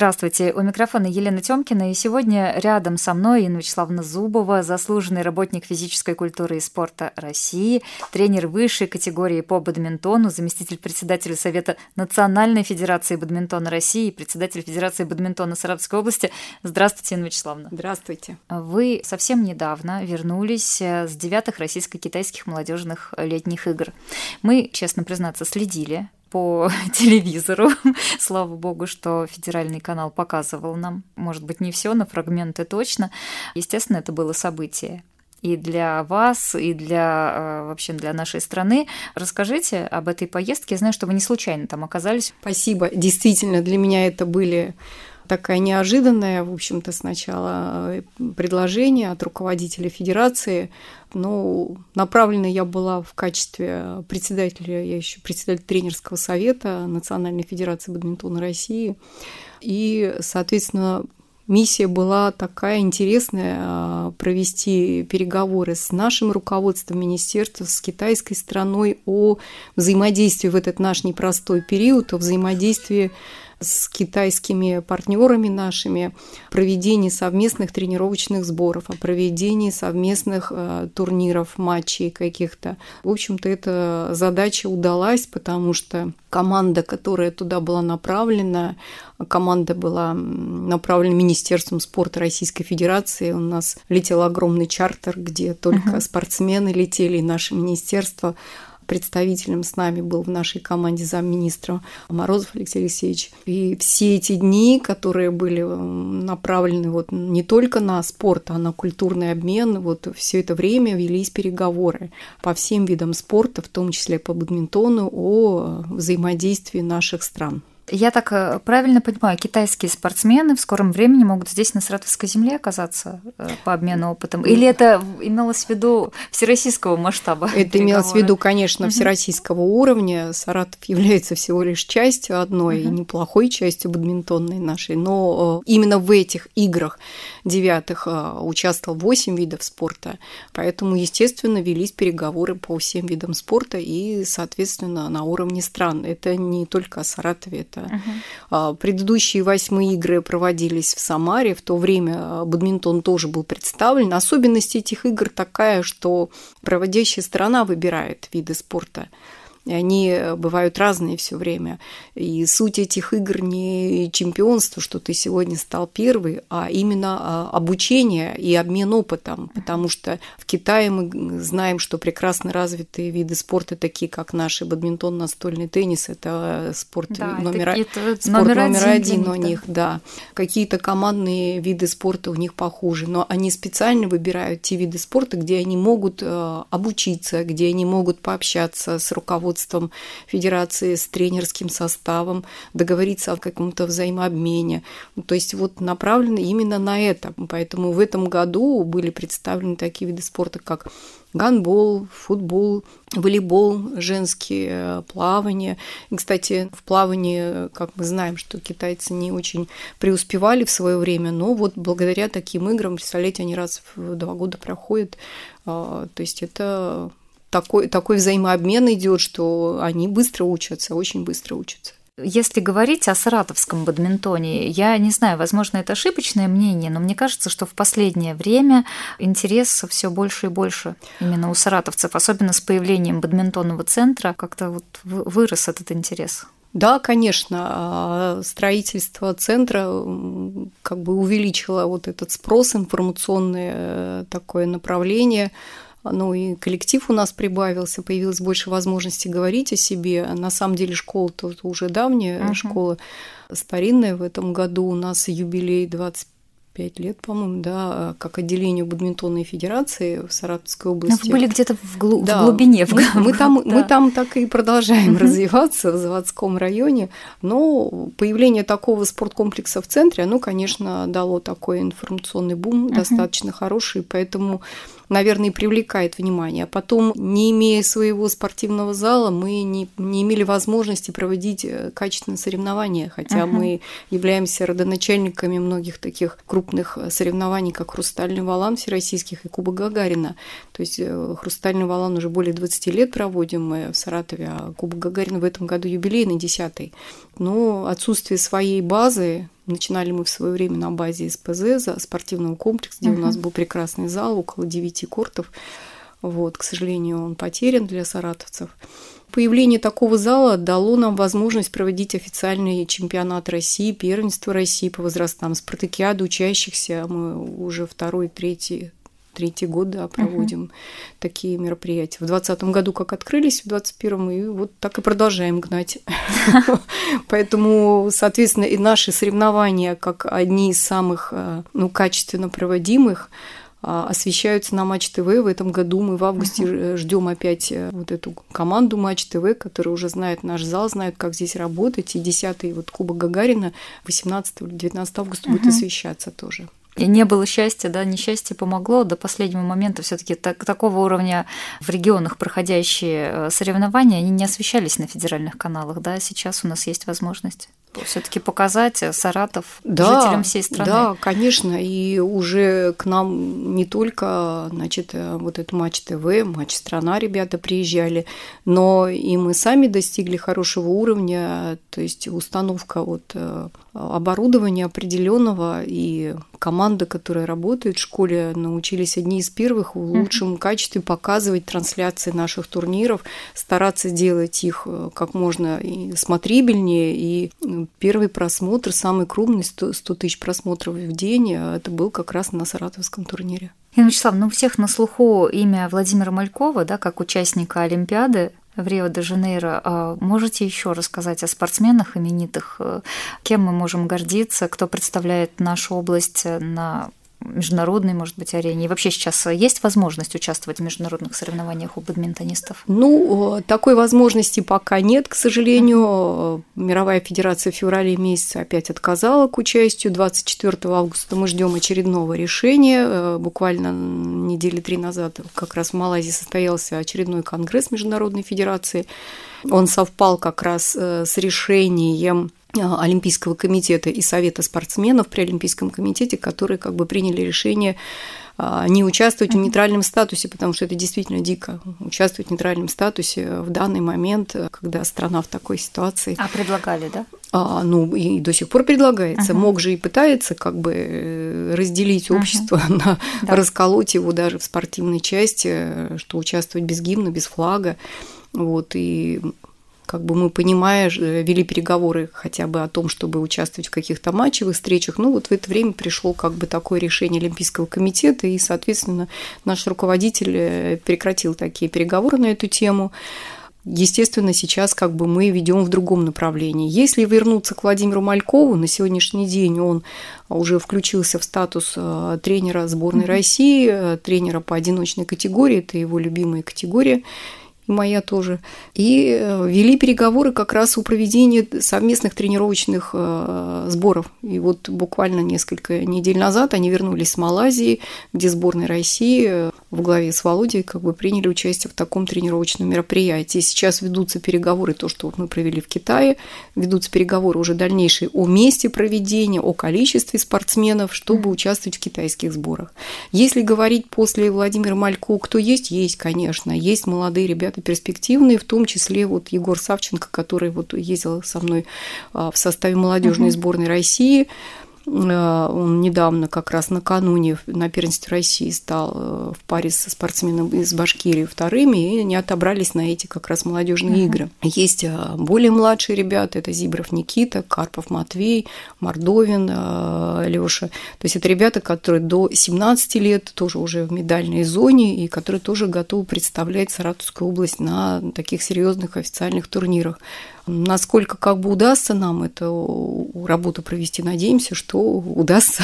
Здравствуйте, у микрофона Елена Тёмкина, и сегодня рядом со мной Инна Вячеславовна Зубова, заслуженный работник физической культуры и спорта России, тренер высшей категории по бадминтону, заместитель председателя Совета Национальной Федерации бадминтона России и председатель Федерации бадминтона Саратовской области. Здравствуйте, Инна Вячеславовна. Здравствуйте. Вы совсем недавно вернулись э, с девятых российско-китайских молодежных летних игр. Мы, честно признаться, следили по телевизору. Слава богу, что федеральный канал показывал нам, может быть, не все, но фрагменты точно. Естественно, это было событие и для вас, и для э, вообще для нашей страны. Расскажите об этой поездке. Я знаю, что вы не случайно там оказались. Спасибо. Действительно, для меня это были такая неожиданная, в общем-то, сначала э, предложение от руководителя федерации. Но направлена я была в качестве председателя, я еще председатель тренерского совета Национальной федерации бадминтона России. И, соответственно, миссия была такая интересная э, провести переговоры с нашим руководством министерства, с китайской страной о взаимодействии в этот наш непростой период, о взаимодействии с китайскими партнерами нашими, проведении совместных тренировочных сборов, о проведении совместных э, турниров, матчей каких-то. В общем-то, эта задача удалась, потому что команда, которая туда была направлена, команда была направлена Министерством спорта Российской Федерации. У нас летел огромный чартер, где только uh-huh. спортсмены летели, и наше министерство представителем с нами был в нашей команде замминистра Морозов Алексей Алексеевич. И все эти дни, которые были направлены вот не только на спорт, а на культурный обмен, вот все это время велись переговоры по всем видам спорта, в том числе по бадминтону, о взаимодействии наших стран. Я так э, правильно понимаю, китайские спортсмены в скором времени могут здесь, на Саратовской земле, оказаться э, по обмену опытом? Или это имелось в виду всероссийского масштаба? Это имелось в виду, конечно, всероссийского уровня. Саратов является всего лишь частью одной, угу. неплохой частью бадминтонной нашей, но э, именно в этих играх девятых участвовал 8 видов спорта, поэтому, естественно, велись переговоры по всем видам спорта и, соответственно, на уровне стран. Это не только о Саратове, это Uh-huh. Предыдущие восьмые игры проводились в Самаре, в то время а, бадминтон тоже был представлен. Особенность этих игр такая, что проводящая страна выбирает виды спорта и они бывают разные все время. И суть этих игр не чемпионство, что ты сегодня стал первый, а именно а, обучение и обмен опытом, потому что в Китае мы знаем, что прекрасно развитые виды спорта, такие как наши бадминтон, настольный теннис, это спорт да, номер, это спорт номер, номер один, один у них, да. Какие-то командные виды спорта у них похожи, но они специально выбирают те виды спорта, где они могут э, обучиться, где они могут пообщаться с руководством руководством федерации, с тренерским составом, договориться о каком-то взаимообмене. То есть вот направлено именно на это. Поэтому в этом году были представлены такие виды спорта, как гандбол, футбол, волейбол, женские плавание. И, кстати, в плавании, как мы знаем, что китайцы не очень преуспевали в свое время, но вот благодаря таким играм, представляете, они раз в два года проходят. А, то есть это такой, такой взаимообмен идет, что они быстро учатся, очень быстро учатся. Если говорить о саратовском бадминтоне, я не знаю, возможно, это ошибочное мнение, но мне кажется, что в последнее время интерес все больше и больше именно у саратовцев, особенно с появлением бадминтонного центра, как-то вот вырос этот интерес. Да, конечно, а строительство центра как бы увеличило вот этот спрос, информационное э, такое направление – ну и коллектив у нас прибавился, появилось больше возможностей говорить о себе. На самом деле школа-то уже давняя, uh-huh. школа старинная. В этом году у нас юбилей 25 лет, по-моему, да, как отделению бадминтонной федерации в Саратовской области. Но вы были где-то в, глу- да, в глубине. В... Мы, мы, там, да. мы там так и продолжаем развиваться в заводском районе, но появление такого спорткомплекса в центре, оно, конечно, дало такой информационный бум достаточно хороший, поэтому наверное, и привлекает внимание. А потом, не имея своего спортивного зала, мы не, не имели возможности проводить э, качественные соревнования, хотя uh-huh. мы являемся родоначальниками многих таких крупных э, соревнований, как «Хрустальный валан» всероссийских и Кубок Гагарина. То есть э, «Хрустальный валан» уже более 20 лет проводим мы в Саратове, а Кубок Гагарина в этом году юбилейный, десятый. Но отсутствие своей базы Начинали мы в свое время на базе СПЗ, спортивного комплекса, где uh-huh. у нас был прекрасный зал, около девяти кортов. Вот, к сожалению, он потерян для саратовцев. Появление такого зала дало нам возможность проводить официальный чемпионат России, первенство России по возрастам, спартакиады учащихся. Мы уже второй, третий, третий год да, проводим uh-huh. такие мероприятия. В 2020 году как открылись, в 2021 и вот так и продолжаем гнать. Поэтому, соответственно, и наши соревнования, как одни из самых э, ну, качественно проводимых, а, освещаются на Матч ТВ. В этом году мы в августе uh-huh. ждем опять э, вот эту команду Матч ТВ, которая уже знает наш зал, знает, как здесь работать. И 10-й вот Кубок Гагарина 18 или 19 августа uh-huh. будет освещаться тоже. И не было счастья, да, несчастье помогло до последнего момента. Все-таки так, такого уровня в регионах проходящие э, соревнования, они не освещались на федеральных каналах, да, сейчас у нас есть возможность все-таки показать Саратов да, жителям всей страны. Да, конечно, и уже к нам не только, значит, вот этот матч ТВ, матч страна, ребята приезжали, но и мы сами достигли хорошего уровня, то есть установка вот э, оборудования определенного и команда, которая работает в школе, научились одни из первых в лучшем качестве показывать трансляции наших турниров, стараться делать их э, как можно смотрибельнее и Первый просмотр, самый крупный, 100, 100 тысяч просмотров в день, а это был как раз на саратовском турнире. Инна Вячеслав, ну у всех на слуху имя Владимира Малькова, да, как участника Олимпиады в Рио-де-Жанейро. А можете еще рассказать о спортсменах именитых? Кем мы можем гордиться? Кто представляет нашу область на международной, может быть, арене? И вообще сейчас есть возможность участвовать в международных соревнованиях у бадминтонистов? Ну, такой возможности пока нет, к сожалению. Мировая федерация в феврале месяце опять отказала к участию. 24 августа мы ждем очередного решения. Буквально недели три назад как раз в Малайзии состоялся очередной конгресс Международной федерации. Он совпал как раз э, с решением Олимпийского комитета и Совета спортсменов при Олимпийском комитете, которые как бы приняли решение а, не участвовать в нейтральном статусе, потому что это действительно дико участвовать в нейтральном статусе в данный момент, когда страна в такой ситуации. А предлагали, да? А, ну и до сих пор предлагается. Uh-huh. МОК же и пытается как бы э, разделить общество, uh-huh. на, да. расколоть его даже в спортивной части, что участвовать без гимна, без флага. Вот, и как бы мы, понимая, вели переговоры хотя бы о том, чтобы участвовать в каких-то матчевых встречах. Ну, вот в это время пришло как бы такое решение Олимпийского комитета, и, соответственно, наш руководитель э, прекратил такие переговоры на эту тему. Естественно, сейчас как бы мы ведем в другом направлении. Если вернуться к Владимиру Малькову, на сегодняшний день он уже включился в статус э, тренера сборной mm-hmm. России, э, тренера по одиночной категории, это его любимая категория моя тоже, и э, вели переговоры как раз о проведении совместных тренировочных э, сборов. И вот буквально несколько недель назад они вернулись с Малайзии, где сборная России э, в главе с Володей как бы приняли участие в таком тренировочном мероприятии. Сейчас ведутся переговоры, то, что мы провели в Китае, ведутся переговоры уже дальнейшие о месте проведения, о количестве спортсменов, чтобы участвовать в китайских сборах. Если говорить после Владимира Малько, кто есть, есть, конечно, есть молодые ребята, ребята перспективные, в том числе вот Егор Савченко, который вот ездил со мной а, в составе молодежной сборной России. Э, он недавно, как раз накануне на первенстве России стал э, в паре со спортсменом из Башкирии вторыми, и они отобрались на эти как раз молодежные uh-huh. игры. Есть э, более младшие ребята, это Зибров Никита, Карпов Матвей, Мордовин Лёша. То есть это ребята, которые до 17 лет тоже уже в медальной зоне и которые тоже готовы представлять Саратовскую область на таких серьезных официальных турнирах. Насколько как бы удастся нам эту работу провести, надеемся, что удастся.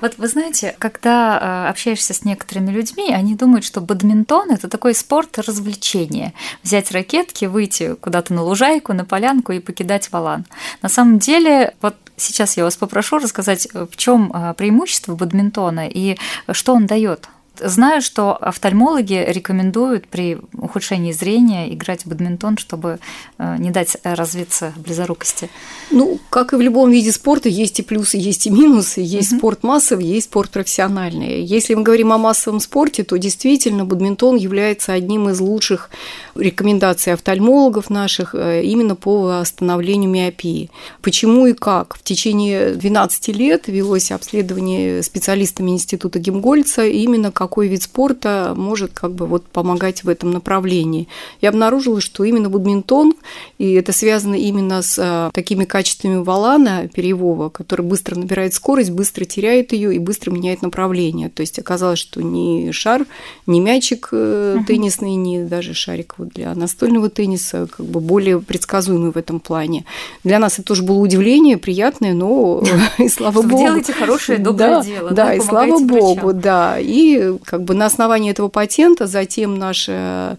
Вот вы знаете, когда а, общаешься с некоторыми людьми, они думают, что бадминтон – это такой спорт развлечения. Взять ракетки, выйти куда-то на лужайку, на полянку и покидать валан. На самом деле, вот сейчас я вас попрошу рассказать, в чем а, преимущество бадминтона и что он дает Знаю, что офтальмологи рекомендуют при ухудшении зрения играть в бадминтон, чтобы э, не дать развиться близорукости. Ну, как и в любом виде спорта, есть и плюсы, есть и минусы. Есть mm-hmm. спорт массовый, есть спорт профессиональный. Если мы говорим о массовом спорте, то действительно бадминтон является одним из лучших рекомендаций офтальмологов наших э, именно по восстановлению миопии. Почему и как? В течение 12 лет велось обследование специалистами Института Гемгольца именно какой вид спорта может как бы вот помогать в этом направлении. Я обнаружила, что именно бадминтон, и это связано именно с э, такими качествами валана перьевого, который быстро набирает скорость, быстро теряет ее и быстро меняет направление. То есть оказалось, что ни шар, ни мячик uh-huh. теннисный, ни даже шарик вот для настольного тенниса как бы более предсказуемый в этом плане. Для нас это тоже было удивление, приятное, но и слава богу. делаете хорошее, доброе дело. Да, и слава богу, да. И как бы на основании этого патента затем наша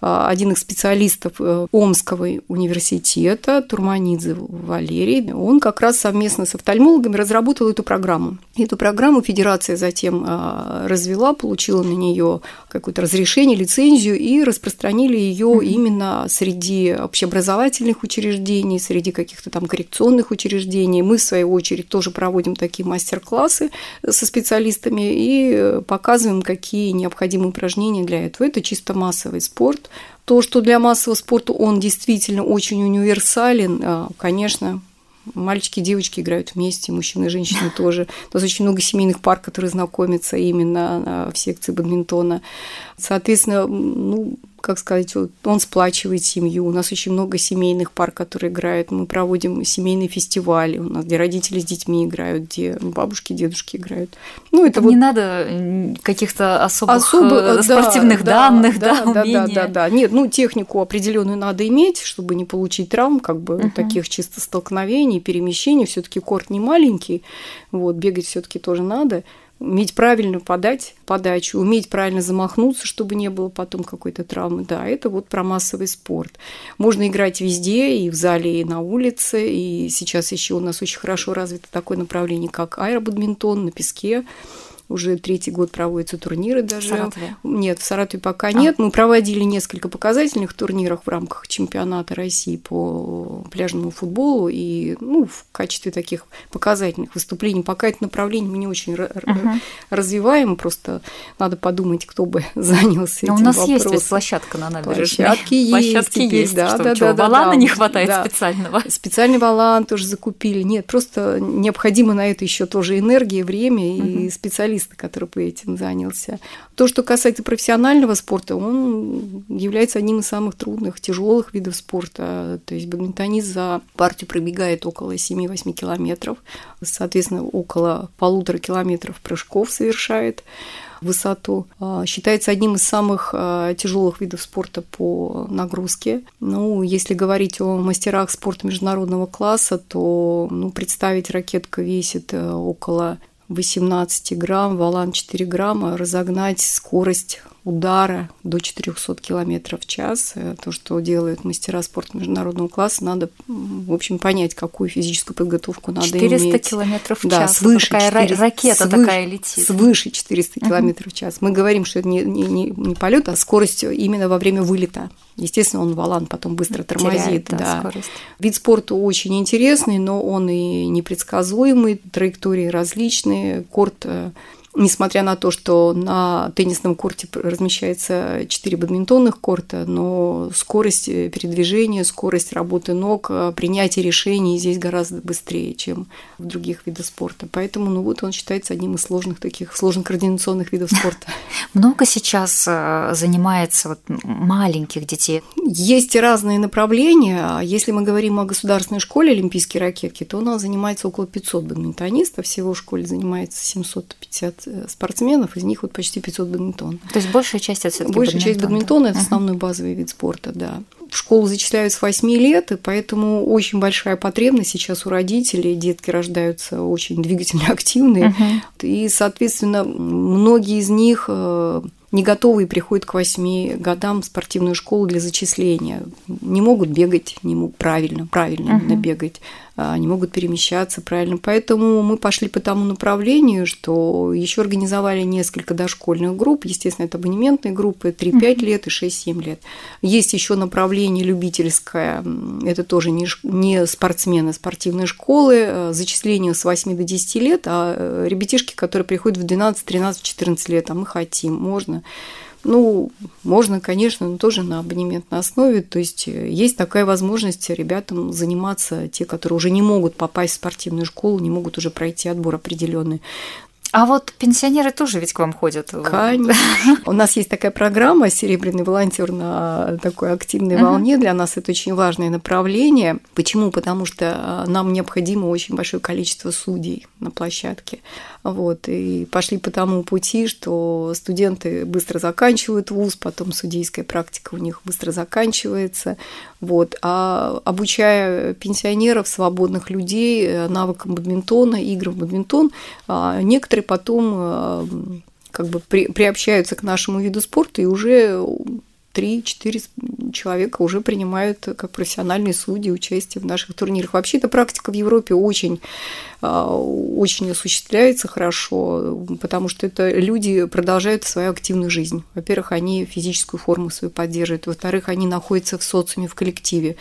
один из специалистов э, Омского университета, Турманидзе Валерий, он как раз совместно с офтальмологами разработал эту программу. Эту программу федерация затем а, развела, получила на нее какое-то разрешение, лицензию и распространили ее mm-hmm. именно среди общеобразовательных учреждений, среди каких-то там коррекционных учреждений. Мы, в свою очередь, тоже проводим такие мастер-классы со специалистами и показываем, какие необходимые упражнения для этого. Это чисто массовый спорт, то, что для массового спорта он действительно очень универсален, а, конечно, мальчики и девочки играют вместе, мужчины и женщины тоже. У нас очень много семейных пар, которые знакомятся именно а, в секции бадминтона. Соответственно, ну, как сказать, он сплачивает семью. У нас очень много семейных пар, которые играют. Мы проводим семейные фестивали, у нас, где родители с детьми играют, где бабушки, дедушки играют. Ну, это вот... Не надо каких-то особых Особо, э, спортивных да, данных, да, да, да, да, да, да. Нет, ну, технику определенную надо иметь, чтобы не получить травм, как бы uh-huh. таких чисто столкновений, перемещений. все таки корт не маленький, вот, бегать все таки тоже надо уметь правильно подать подачу, уметь правильно замахнуться, чтобы не было потом какой-то травмы. Да, это вот про массовый спорт. Можно играть везде, и в зале, и на улице. И сейчас еще у нас очень хорошо развито такое направление, как аэробадминтон на песке уже третий год проводятся турниры даже. В Саратове? Нет, в Саратове пока а. нет. Мы проводили несколько показательных турниров в рамках чемпионата России по пляжному футболу. И ну, в качестве таких показательных выступлений пока это направление мы не очень угу. развиваем. Просто надо подумать, кто бы занялся Но этим у нас вопросом. есть площадка на набережной. Площадки есть. Площадки теперь, есть. Да, что, да, что, да, балана да, не хватает да. специального? Специальный балан тоже закупили. Нет, просто необходимо на это еще тоже энергия, время угу. и специалисты специалиста, который бы этим занялся. То, что касается профессионального спорта, он является одним из самых трудных, тяжелых видов спорта. То есть бадминтонист за партию пробегает около 7-8 километров, соответственно, около полутора километров прыжков совершает высоту. А, считается одним из самых а, тяжелых видов спорта по нагрузке. Ну, если говорить о мастерах спорта международного класса, то ну, представить ракетка весит э, около 18 грамм, валан 4 грамма, разогнать скорость удара до 400 км в час. Э, то, что делают мастера спорта международного класса, надо, в общем, понять, какую физическую подготовку надо 400 иметь. 400 км в да, час. Свыше такая 400, ракета свыше, такая летит. Свыше 400 км в час. Мы говорим, что это не, не, не, не полет, а скорость именно во время вылета. Естественно, он валан потом быстро тормозит. Теряет, да, да. Вид спорта очень интересный, но он и непредсказуемый, траектории различные. Корт э, несмотря на то, что на теннисном корте размещается 4 бадминтонных корта, но скорость передвижения, скорость работы ног, принятие решений здесь гораздо быстрее, чем в других видах спорта. Поэтому ну вот он считается одним из сложных таких, сложных координационных видов спорта. Много сейчас э, занимается вот маленьких детей? Есть разные направления. Если мы говорим о государственной школе олимпийские ракетки, то у нас занимается около 500 бадминтонистов, всего в школе занимается 750 Э, спортсменов, из них вот почти 500 бадминтон. То есть большая часть это все-таки Большая часть бадминтона – это основной базовый вид спорта, да. В школу зачисляют с 8 лет, и поэтому очень большая потребность сейчас у родителей. Детки рождаются очень двигательно активные. Uh-huh. И, соответственно, многие из них э, не готовые приходят к 8 годам в спортивную школу для зачисления. не могут бегать, не могут правильно, правильно uh-huh. бегать, не могут перемещаться правильно. Поэтому мы пошли по тому направлению, что еще организовали несколько дошкольных групп. Естественно, это абонементные группы 3-5 uh-huh. лет и 6-7 лет. Есть еще направление любительское, это тоже не, не спортсмены спортивной школы, а зачисление с 8 до 10 лет, а э, ребятишки, которые приходят в 12, 13, 14 лет, а мы хотим, можно. Ну, можно, конечно, но тоже на абонементной основе. То есть э, есть такая возможность ребятам заниматься, те, которые уже не могут попасть в спортивную школу, не могут уже пройти отбор определенный. А вот пенсионеры тоже ведь к вам ходят. Конечно. У нас есть такая программа «Серебряный волонтер» на такой активной uh-huh. волне. Для нас это очень важное направление. Почему? Потому что а, нам необходимо очень большое количество судей на площадке. Вот, и пошли по тому пути, что студенты быстро заканчивают вуз, потом судейская практика у них быстро заканчивается. Вот, а обучая пенсионеров, свободных людей э, навыкам бадминтона, играм в бадминтон, а, некоторые потом э, как бы при, приобщаются к нашему виду спорта и уже 3-4 человека уже принимают как профессиональные судьи участие в наших турнирах. Вообще эта практика в Европе очень, а, очень осуществляется хорошо, потому что это люди продолжают свою активную жизнь. Во-первых, они физическую форму свою поддерживают, во-вторых, они находятся в социуме, в коллективе,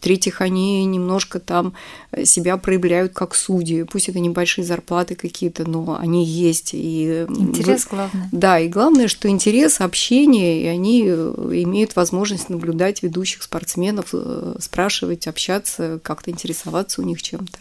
в-третьих, они немножко там э, себя проявляют как судьи. Пусть это небольшие зарплаты какие-то, но они есть. И интерес главное. Да, и главное, что интерес, общение, и они э, имеют возможность наблюдать ведущих спортсменов, э, спрашивать, общаться, как-то интересоваться у них чем-то.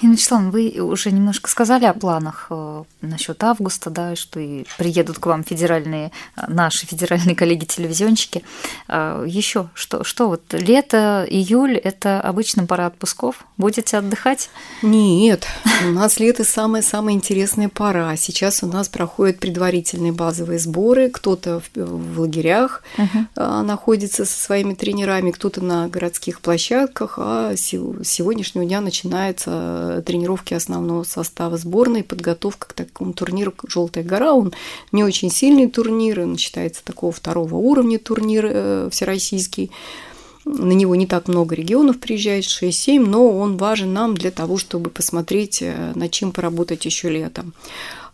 Инна Вячеславовна, вы уже немножко сказали о планах э, насчет августа, да, что и приедут к вам федеральные, э, наши федеральные коллеги-телевизионщики. А Еще что, что вот лето, июль – это обычно пора отпусков? Будете отдыхать? Нет, у нас лето самая-самая интересная пора. Сейчас у нас проходят предварительные базовые сборы. Кто-то в, лагерях uh-huh. находится со своими тренерами, кто-то на городских площадках, а с сегодняшнего дня начинается Э, тренировки основного состава сборной, подготовка к такому турниру, «Желтая гора». Он не очень сильный турнир, он считается такого второго уровня турнир э, всероссийский. На него не так много регионов приезжает, 6-7, но он важен нам для того, чтобы посмотреть, э, над чем поработать еще летом.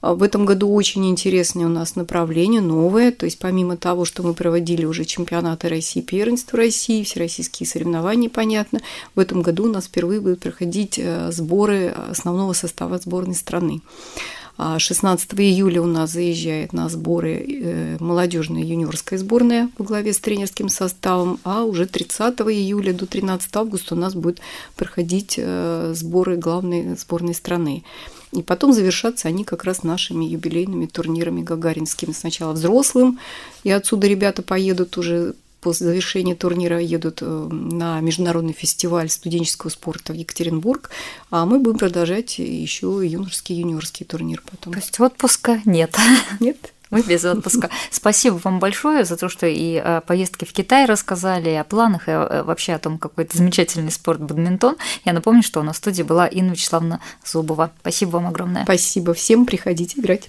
А в этом году очень интересное у нас направление, новое. То есть помимо того, что мы проводили уже чемпионаты России, первенство России, всероссийские соревнования, понятно, в этом году у нас впервые будут проходить э, сборы основного состава сборной страны. 16 а июля у нас заезжает на сборы э, молодежная юниорская сборная во главе с тренерским составом, а уже 30 июля до 13 августа у нас будет проходить э, сборы главной сборной страны. И потом завершаться они как раз нашими юбилейными турнирами гагаринскими. Сначала взрослым, и отсюда ребята поедут уже после завершения турнира едут э, на международный фестиваль студенческого спорта в Екатеринбург, а мы будем продолжать еще юношеский юниорский турнир потом. То есть отпуска нет? Нет. Мы без отпуска. Спасибо вам большое за то, что и о поездке в Китай рассказали, и о планах, и э, вообще о том, какой это замечательный спорт бадминтон. Я напомню, что у нас в студии была Инна Вячеславовна Зубова. Спасибо вам огромное. Спасибо всем, приходите играть.